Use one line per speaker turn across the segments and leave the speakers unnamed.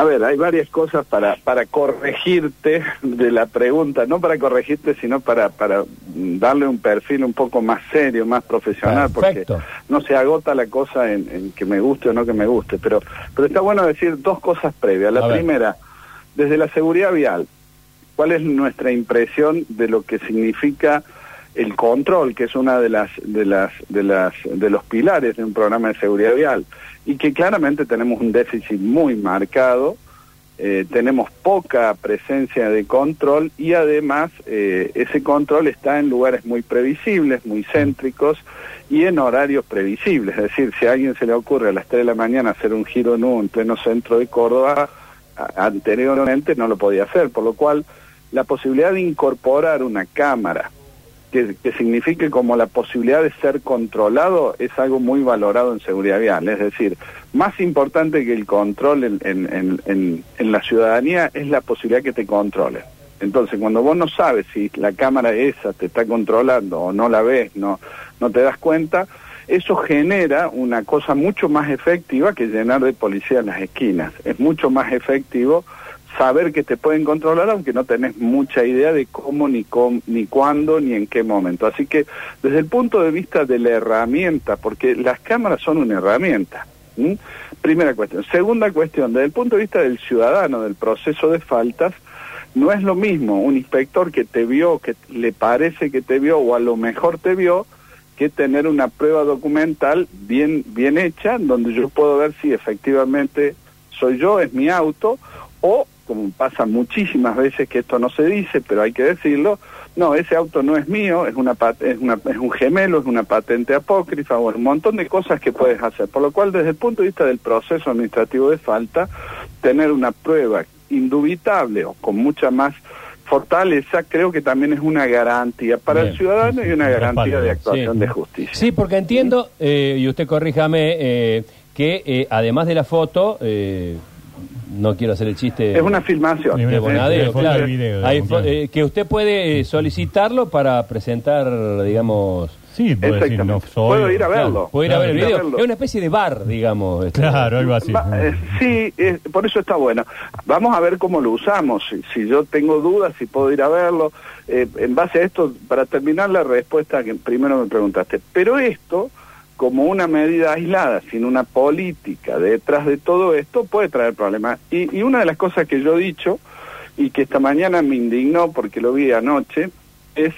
A ver, hay varias cosas para, para corregirte de la pregunta, no para corregirte, sino para, para darle un perfil un poco más serio, más profesional,
Perfecto.
porque no se agota la cosa en, en que me guste o no que me guste. Pero, pero está bueno decir dos cosas previas. La
A ver.
primera, desde la seguridad vial, ¿cuál es nuestra impresión de lo que significa el control, que es una de las de las de las de los pilares de un programa de seguridad vial y que claramente tenemos un déficit muy marcado, eh, tenemos poca presencia de control y además eh, ese control está en lugares muy previsibles, muy céntricos y en horarios previsibles. Es decir, si a alguien se le ocurre a las 3 de la mañana hacer un giro en en pleno centro de Córdoba, anteriormente no lo podía hacer, por lo cual la posibilidad de incorporar una cámara que, que signifique como la posibilidad de ser controlado es algo muy valorado en seguridad vial. Es decir, más importante que el control en, en, en, la ciudadanía es la posibilidad que te controlen. Entonces, cuando vos no sabes si la cámara esa te está controlando o no la ves, no, no te das cuenta, eso genera una cosa mucho más efectiva que llenar de policía en las esquinas. Es mucho más efectivo saber que te pueden controlar aunque no tenés mucha idea de cómo ni cómo, ni cuándo ni en qué momento. Así que desde el punto de vista de la herramienta, porque las cámaras son una herramienta. Primera cuestión. Segunda cuestión, desde el punto de vista del ciudadano, del proceso de faltas, no es lo mismo un inspector que te vio, que le parece que te vio o a lo mejor te vio, que tener una prueba documental bien, bien hecha, donde yo puedo ver si efectivamente soy yo, es mi auto, o como pasa muchísimas veces que esto no se dice, pero hay que decirlo, no, ese auto no es mío, es una pat- es una es un gemelo, es una patente apócrifa, o un montón de cosas que puedes hacer. Por lo cual, desde el punto de vista del proceso administrativo de falta, tener una prueba indubitable o con mucha más fortaleza, creo que también es una garantía para
Bien,
el ciudadano y una garantía
respaldo,
de actuación
sí.
de justicia.
Sí, porque entiendo, eh, y usted corríjame, eh, que eh, además de la foto, eh, no quiero hacer el chiste
Es una filmación.
De Bonadeo, claro.
video, digamos, claro.
eh, que usted puede eh, solicitarlo para presentar, digamos...
Sí, puedo decir, no
Exactamente.
soy.
Puedo ir a
claro,
verlo.
puede ir a ver el
Puedo
video. Es una especie de bar, digamos. este.
Claro, algo así.
Va- eh, sí, eh, por eso está bueno. Vamos a ver cómo lo usamos. Si, si yo tengo dudas, si puedo ir a verlo. Eh, en base a esto, para terminar la respuesta que primero me preguntaste. Pero esto, como una medida aislada, sin una política detrás de todo esto, puede traer problemas. Y, y una de las cosas que yo he dicho, y que esta mañana me indignó porque lo vi anoche, es...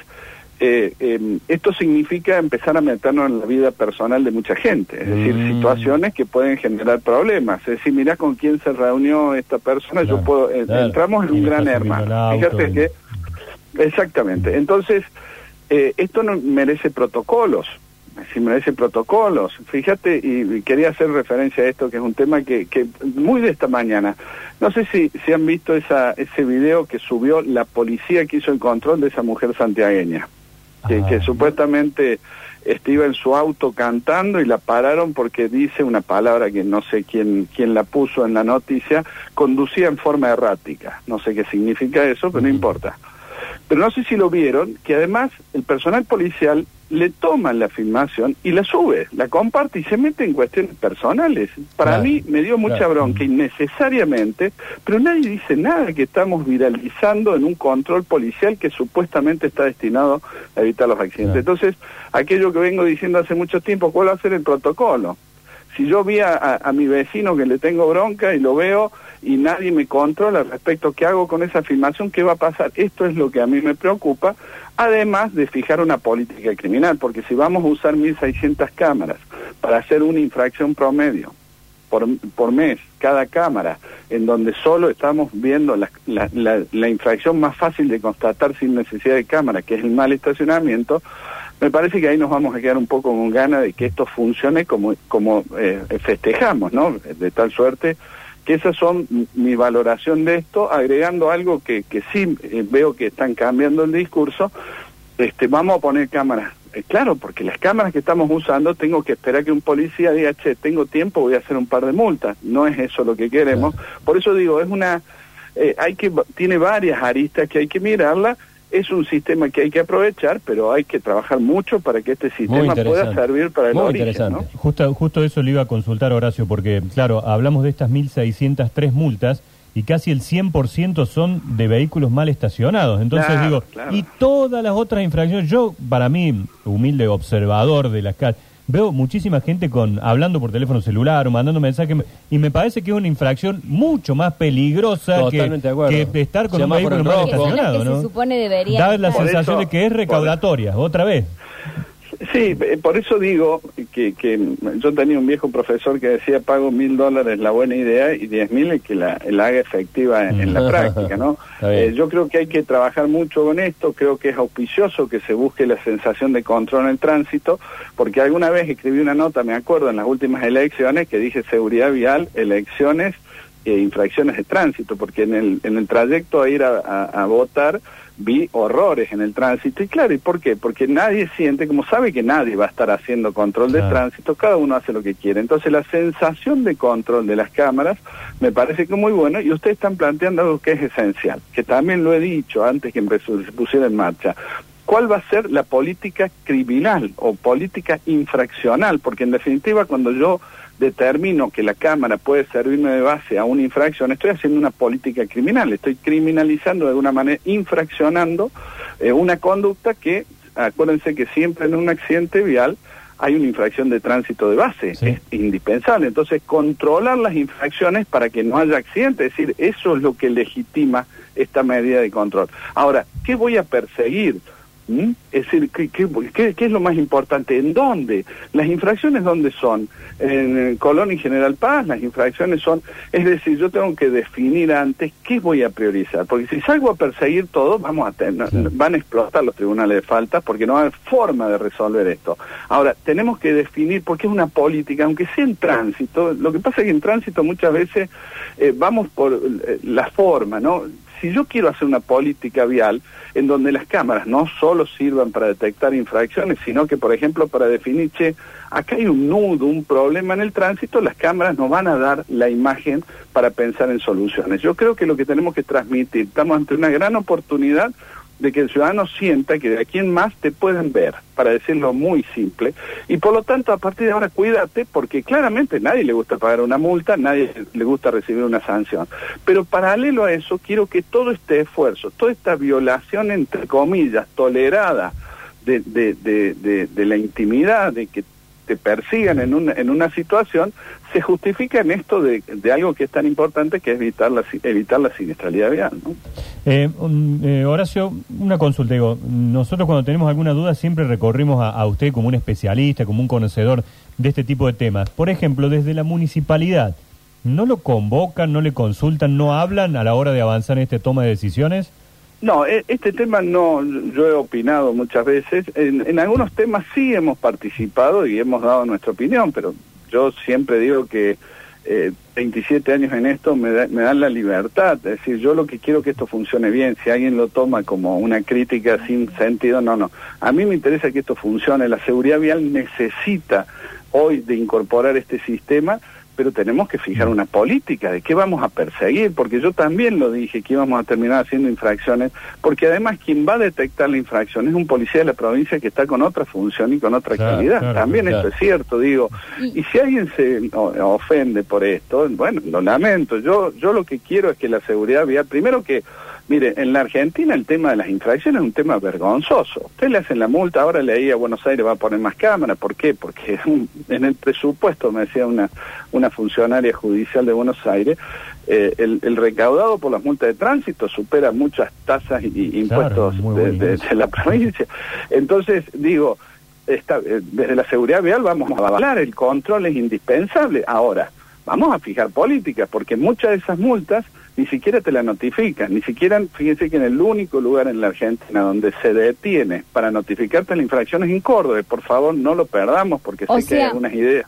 eh, eh, esto significa empezar a meternos en la vida personal de mucha gente, es decir,
Mm.
situaciones que pueden generar problemas. Es decir, mirá con quién se reunió esta persona, yo puedo, eh,
claro.
entramos en un
¿Quién
gran hermano.
auto?
Fíjate que, exactamente. Entonces, eh, esto no merece protocolos, si merece protocolos. Fíjate, y, quería hacer referencia a esto, que es un tema que, que muy de esta mañana. No sé si, si han visto esa, ese video que subió la policía que hizo el control de esa mujer santiagueña que,
Ah.
que supuestamente este, iba en su auto cantando y la pararon porque dice una palabra que no sé quién, quién la puso en la noticia, conducía en forma errática. No sé qué significa eso, pero no importa. Pero no sé si lo vieron, que además el personal policial le toma la filmación y la sube, la comparte y se mete en cuestiones personales. Para
Claro,
mí me dio mucha
claro.
bronca innecesariamente, pero nadie dice nada que estamos viralizando en un control policial que supuestamente está destinado a evitar los accidentes.
Claro.
Entonces, aquello que vengo diciendo hace mucho tiempo, ¿cuál va a ser el protocolo? Si yo vi a, a- a mi vecino que le tengo bronca y lo veo y nadie me controla respecto a qué hago con esa filmación, ¿qué va a pasar? Esto es lo que a mí me preocupa, además de fijar una política criminal, porque si vamos a usar 1.600 cámaras para hacer una infracción promedio por, por mes, cada cámara, en donde solo estamos viendo la, la, la- la infracción más fácil de constatar sin necesidad de cámara, que es el mal estacionamiento, me parece que ahí nos vamos a quedar un poco con ganas de que esto funcione como, como eh, festejamos, ¿no? De tal suerte que esas son mi valoración de esto, agregando algo que, que sí eh, veo que están cambiando el discurso, este, vamos a poner cámaras. Eh, claro, porque las cámaras que estamos usando, tengo que esperar que un policía diga, che, tengo tiempo, voy a hacer un par de multas. No es eso lo que queremos. Por eso digo, es una, eh, hay que, tiene varias aristas que hay que mirarla. Es un sistema que hay que aprovechar, pero hay que trabajar mucho para que este sistema pueda servir para el
Muy
origen.
Interesante.
Justo, justo eso le iba a consultar, Horacio, porque, claro, hablamos de estas 1.603 multas y casi el 100% son de vehículos mal estacionados. Entonces digo, y todas las otras infracciones, yo, para mí, humilde observador de las calles, veo muchísima gente con hablando por teléfono celular o mandando mensajes y me parece que es una infracción mucho más peligrosa que, que, estar con un vehículo mal estacionado, ¿no?
Se supone debería
da la sensación de que es recaudatoria, otra vez.
Sí, eh, por eso digo que, que yo tenía un viejo profesor que decía pago mil dólares la buena idea y diez mil que la, la haga efectiva en, la práctica, ¿no? Eh, yo creo que hay que trabajar mucho con esto, creo que es auspicioso que se busque la sensación de control en el tránsito, porque alguna vez escribí una nota, me acuerdo, en las últimas elecciones que dije seguridad vial, elecciones e infracciones de tránsito, porque en el, en el trayecto a ir a votar vi horrores en el tránsito. Y claro, ¿y por qué? Porque nadie siente, como sabe que nadie va a estar haciendo control de tránsito, cada uno hace lo que quiere. Entonces la sensación de control de las cámaras me parece que es muy bueno y ustedes están planteando algo que es esencial, que también lo he dicho antes que empezó, se pusiera en marcha. ¿Cuál va a ser la política criminal o política infraccional? Porque en definitiva cuando yo determino que la Cámara puede servirme de base a una infracción, estoy haciendo una política criminal, estoy criminalizando de alguna manera, infraccionando eh, una conducta que, acuérdense que siempre en un accidente vial hay una infracción de tránsito de base, es indispensable. Entonces, controlar las infracciones para que no haya accidente, es decir, eso es lo que legitima esta medida de control. Ahora, ¿qué voy a perseguir? ¿Mm? Es decir, ¿qué, qué, es lo más importante? ¿En dónde? ¿Las infracciones dónde son? En Colón y General Paz, las infracciones son... Es decir, yo tengo que definir antes qué voy a priorizar, porque si salgo a perseguir todo, vamos a tener, van a explotar los tribunales de faltas porque no hay forma de resolver esto. Ahora, tenemos que definir, porque es una política, aunque sea en tránsito, lo que pasa es que en tránsito muchas veces eh, vamos por eh, la forma, ¿no? Si yo quiero hacer una política vial en donde las cámaras no solo sirvan para detectar infracciones, sino que, por ejemplo, para definir, che, acá hay un nudo, un problema en el tránsito, las cámaras nos van a dar la imagen para pensar en soluciones. Yo creo que lo que tenemos que transmitir, estamos ante una gran oportunidad de que el ciudadano sienta que de aquí en más te pueden ver, para decirlo muy simple, y por lo tanto a partir de ahora cuídate porque claramente nadie le gusta pagar una multa, nadie le gusta recibir una sanción, pero paralelo a eso quiero que todo este esfuerzo, toda esta violación entre comillas tolerada de, de, de, de la intimidad, de que persigan en una, en una situación, se justifica en esto de, algo que es tan importante que es evitar la, evitar la siniestralidad vial. ¿no?
Eh, eh, Horacio, una consulta. Digo, nosotros cuando tenemos alguna duda siempre recorrimos a, a, usted como un especialista, como un conocedor de este tipo de temas. Por ejemplo, desde la municipalidad, ¿no lo convocan, no le consultan, no hablan a la hora de avanzar en este toma de decisiones?
No, e, este tema no, yo he opinado muchas veces. En, en, algunos temas sí hemos participado y hemos dado nuestra opinión, pero yo siempre digo que eh, 27 años en esto me, da, me dan la libertad. Es decir, yo lo que quiero es que esto funcione bien. Si alguien lo toma como una crítica sin sentido, no, no. A mí me interesa que esto funcione. La seguridad vial necesita hoy de incorporar este sistema pero tenemos que fijar una política de qué vamos a perseguir, porque yo también lo dije, que íbamos a terminar haciendo infracciones, porque además quien va a detectar la infracción es un policía de la provincia que está con otra función y con otra calidad. también esto es cierto, digo. Y si alguien se ofende por esto, bueno, lo lamento. Yo, yo lo que quiero es que la seguridad vial, primero que Mire, en la Argentina el tema de las infracciones es un tema vergonzoso. Usted le hacen la multa, ahora leí a Buenos Aires va a poner más cámaras. ¿Por qué? Porque en el presupuesto, me decía una, una funcionaria judicial de Buenos Aires, eh, el, el, recaudado por las multas de tránsito supera muchas tasas y, impuestos de, de, de, la provincia. Entonces, digo, está, eh, desde la seguridad vial vamos a avalar, el control es indispensable. Ahora, vamos a fijar políticas, porque muchas de esas multas ni siquiera te la notifican, ni siquiera, fíjense que en el único lugar en la Argentina donde se detiene para notificarte la infracción es en Córdoba, por favor no lo perdamos porque sé que hay algunas ideas.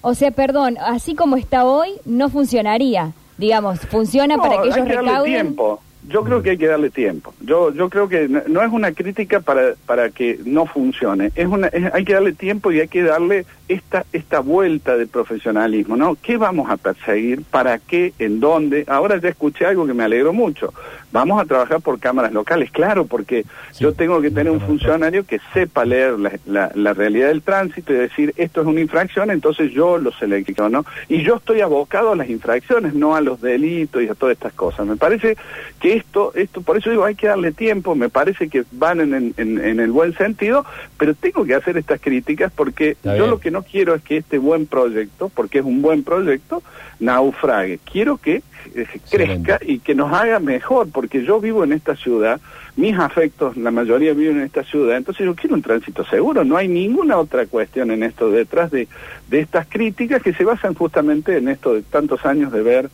O sea, perdón, así como está hoy, no funcionaría, digamos, funciona
no,
para que
hay
ellos
que darle
recauden.
tiempo. Yo creo que hay que darle tiempo. Yo yo creo que no, no es una crítica para para que no funcione. Es una es- hay que darle tiempo y hay que darle esta esta vuelta de profesionalismo, ¿no? ¿Qué vamos a perseguir? ¿Para qué? ¿En dónde? Ahora ya escuché algo que me alegró mucho. Vamos a trabajar por cámaras locales, claro, porque
Sí,
yo tengo que tener un funcionario que sepa leer la, la- la realidad del tránsito y decir esto es una infracción, entonces yo lo selecciono, ¿no? Y yo estoy abocado a las infracciones, no a los delitos y a todas estas cosas. Me parece que esto, esto, por eso digo, hay que darle tiempo, me parece que van en, en- en- el buen sentido, pero tengo que hacer estas críticas porque yo lo que no quiero es que este buen proyecto, porque es un buen proyecto, naufrague. Quiero que eh, crezca y que nos haga mejor, porque yo vivo en esta ciudad, mis afectos, la mayoría viven en esta ciudad, entonces yo quiero un tránsito seguro, no hay ninguna otra cuestión en esto detrás de, de estas críticas que se basan justamente en esto de tantos años de ver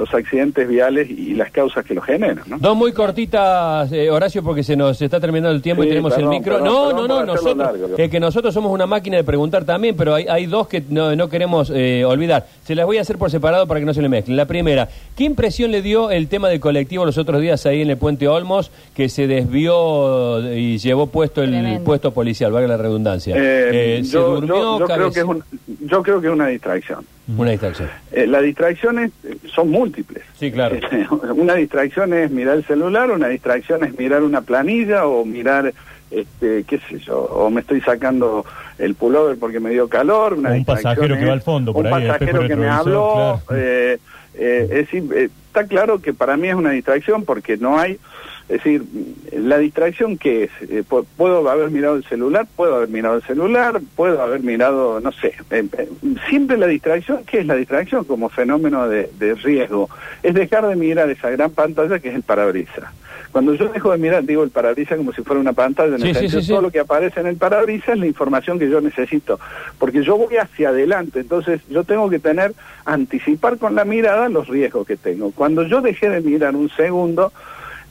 los accidentes viales y las causas que los generan, ¿no?
Dos muy cortitas, eh, Horacio, porque se nos está terminando el tiempo y tenemos
perdón,
el micro.
perdón,
no,
perdón
no, no, nosotros,
largo.
eh, que nosotros somos una máquina de preguntar también, pero hay, hay dos que no, no queremos eh, olvidar. Se las voy a hacer por separado para que no se le mezclen. La primera, ¿qué impresión le dio el tema del colectivo los otros días ahí en el puente Olmos, que se desvió y llevó puesto el
Tremendo.
puesto policial, valga la redundancia?
Eh,
Eh, se
yo,
durmió,
yo- yo creo que es un- yo creo que es una distracción.
Una distracción.
Eh, las distracciones eh, son múltiples.
Sí, claro.
Una distracción es mirar el celular, una distracción es mirar una planilla o mirar, este, qué sé yo, o me estoy sacando el pullover porque me dio calor. Una
O un pasajero que va al fondo, por
un
ahí,
pasajero que me habló.
claro.
eh, eh, es eh, está claro que para mí es una distracción porque no hay... Es decir, la distracción que es, Eh, pu- puedo haber mirado el celular, puedo haber mirado el celular, puedo haber mirado, no sé, eh, eh, siempre la distracción, ¿qué es la distracción como fenómeno de, de riesgo? Es dejar de mirar esa gran pantalla que es el parabrisas. Cuando yo dejo de mirar, digo el parabrisas como si fuera una pantalla, en
Sí,
el
sí,
sentido,
sí, sí.
todo lo que aparece en el parabrisas es la información que yo necesito, porque yo voy hacia adelante, entonces yo tengo que tener, anticipar con la mirada los riesgos que tengo. Cuando yo dejé de mirar un segundo,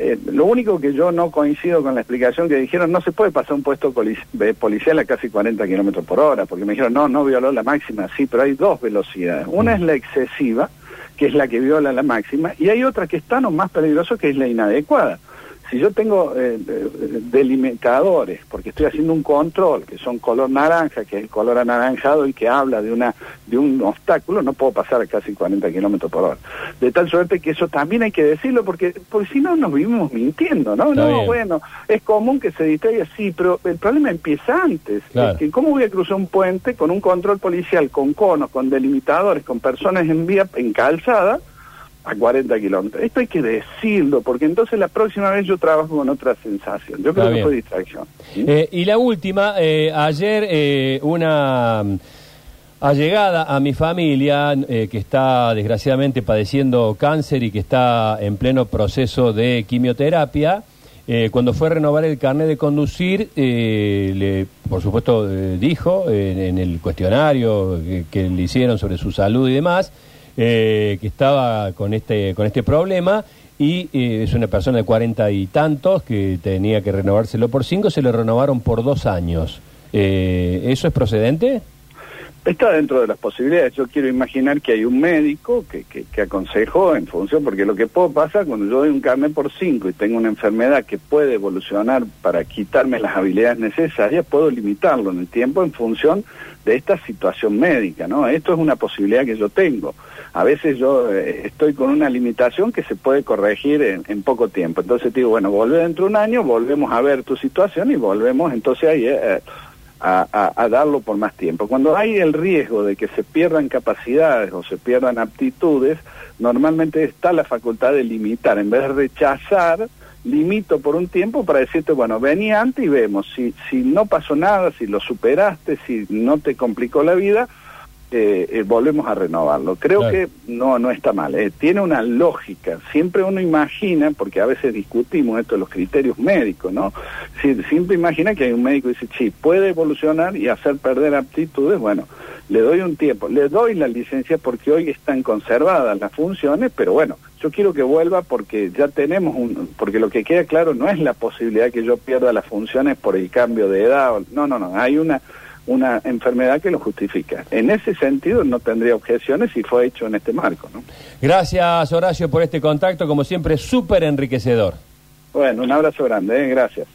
eh, lo único que yo no coincido con la explicación que dijeron, no se puede pasar un puesto de policial a casi 40 kilómetros por hora, porque me dijeron, no, no violó la máxima, sí, pero hay dos velocidades. Una es la excesiva, que es la que viola la máxima, y hay otra que es tan o más peligroso, que es la inadecuada. Si yo tengo eh, eh, delimitadores, porque estoy haciendo un control, que son color naranja, que es el color anaranjado y que habla de una de un obstáculo, no puedo pasar a casi 40 kilómetros por hora. De tal suerte que eso también hay que decirlo, porque, porque si no nos vivimos mintiendo, ¿no?
Está
no,
bien.
bueno, es común que se distraiga, sí, pero el problema empieza antes.
Claro.
Es que ¿Cómo voy a cruzar un puente con un control policial, con conos, con delimitadores, con personas en vía, en calzada? A 40 kilómetros. Esto hay que decirlo, porque entonces la próxima vez yo trabajo con otra sensación. Yo
Está
creo que
bien.
fue distracción. ¿sí?
Eh, y la última, eh, ayer eh, una mm, allegada a mi familia eh, que está desgraciadamente padeciendo cáncer y que está en pleno proceso de quimioterapia, eh, cuando fue a renovar el carnet de conducir, eh, le, por supuesto eh, dijo eh, en el cuestionario que, que le hicieron sobre su salud y demás, eh, que estaba con este, con este problema y eh, es una persona de cuarenta y tantos que tenía que renovárselo por cinco, se lo renovaron por dos años. Eh, ¿Eso es procedente?
Está dentro de las posibilidades. Yo quiero imaginar que hay un médico que, que, que aconsejó en función, porque lo que puedo pasar cuando yo doy un carnet por cinco y tengo una enfermedad que puede evolucionar para quitarme las habilidades necesarias, puedo limitarlo en el tiempo en función de esta situación médica, ¿no? Esto es una posibilidad que yo tengo. A veces yo eh, estoy con una limitación que se puede corregir en, en poco tiempo. Entonces digo, bueno, vuelve dentro de un año, volvemos a ver tu situación y volvemos entonces ahí eh, a, a- a darlo por más tiempo. Cuando hay el riesgo de que se pierdan capacidades o se pierdan aptitudes, normalmente está la facultad de limitar. En vez de rechazar, limito por un tiempo para decirte, bueno, vení antes y vemos. Si, si no pasó nada, si lo superaste, si no te complicó la vida, eh, eh, volvemos a renovarlo. Creo
Claro.
que no, no está mal. eh, tiene una lógica. Siempre uno imagina, porque a veces discutimos esto de los criterios médicos, ¿no? Si, siempre imagina que hay un médico que dice, sí, puede evolucionar y hacer perder aptitudes. Bueno, le doy un tiempo, le doy la licencia porque hoy están conservadas las funciones, pero bueno, yo quiero que vuelva porque ya tenemos un, porque lo que queda claro no es la posibilidad que yo pierda las funciones por el cambio de edad. No, no, no, hay una una enfermedad que lo justifica. En ese sentido no tendría objeciones si fue hecho en este marco. ¿no?
Gracias, Horacio, por este contacto, como siempre, súper enriquecedor.
Bueno, un abrazo grande, ¿eh? gracias.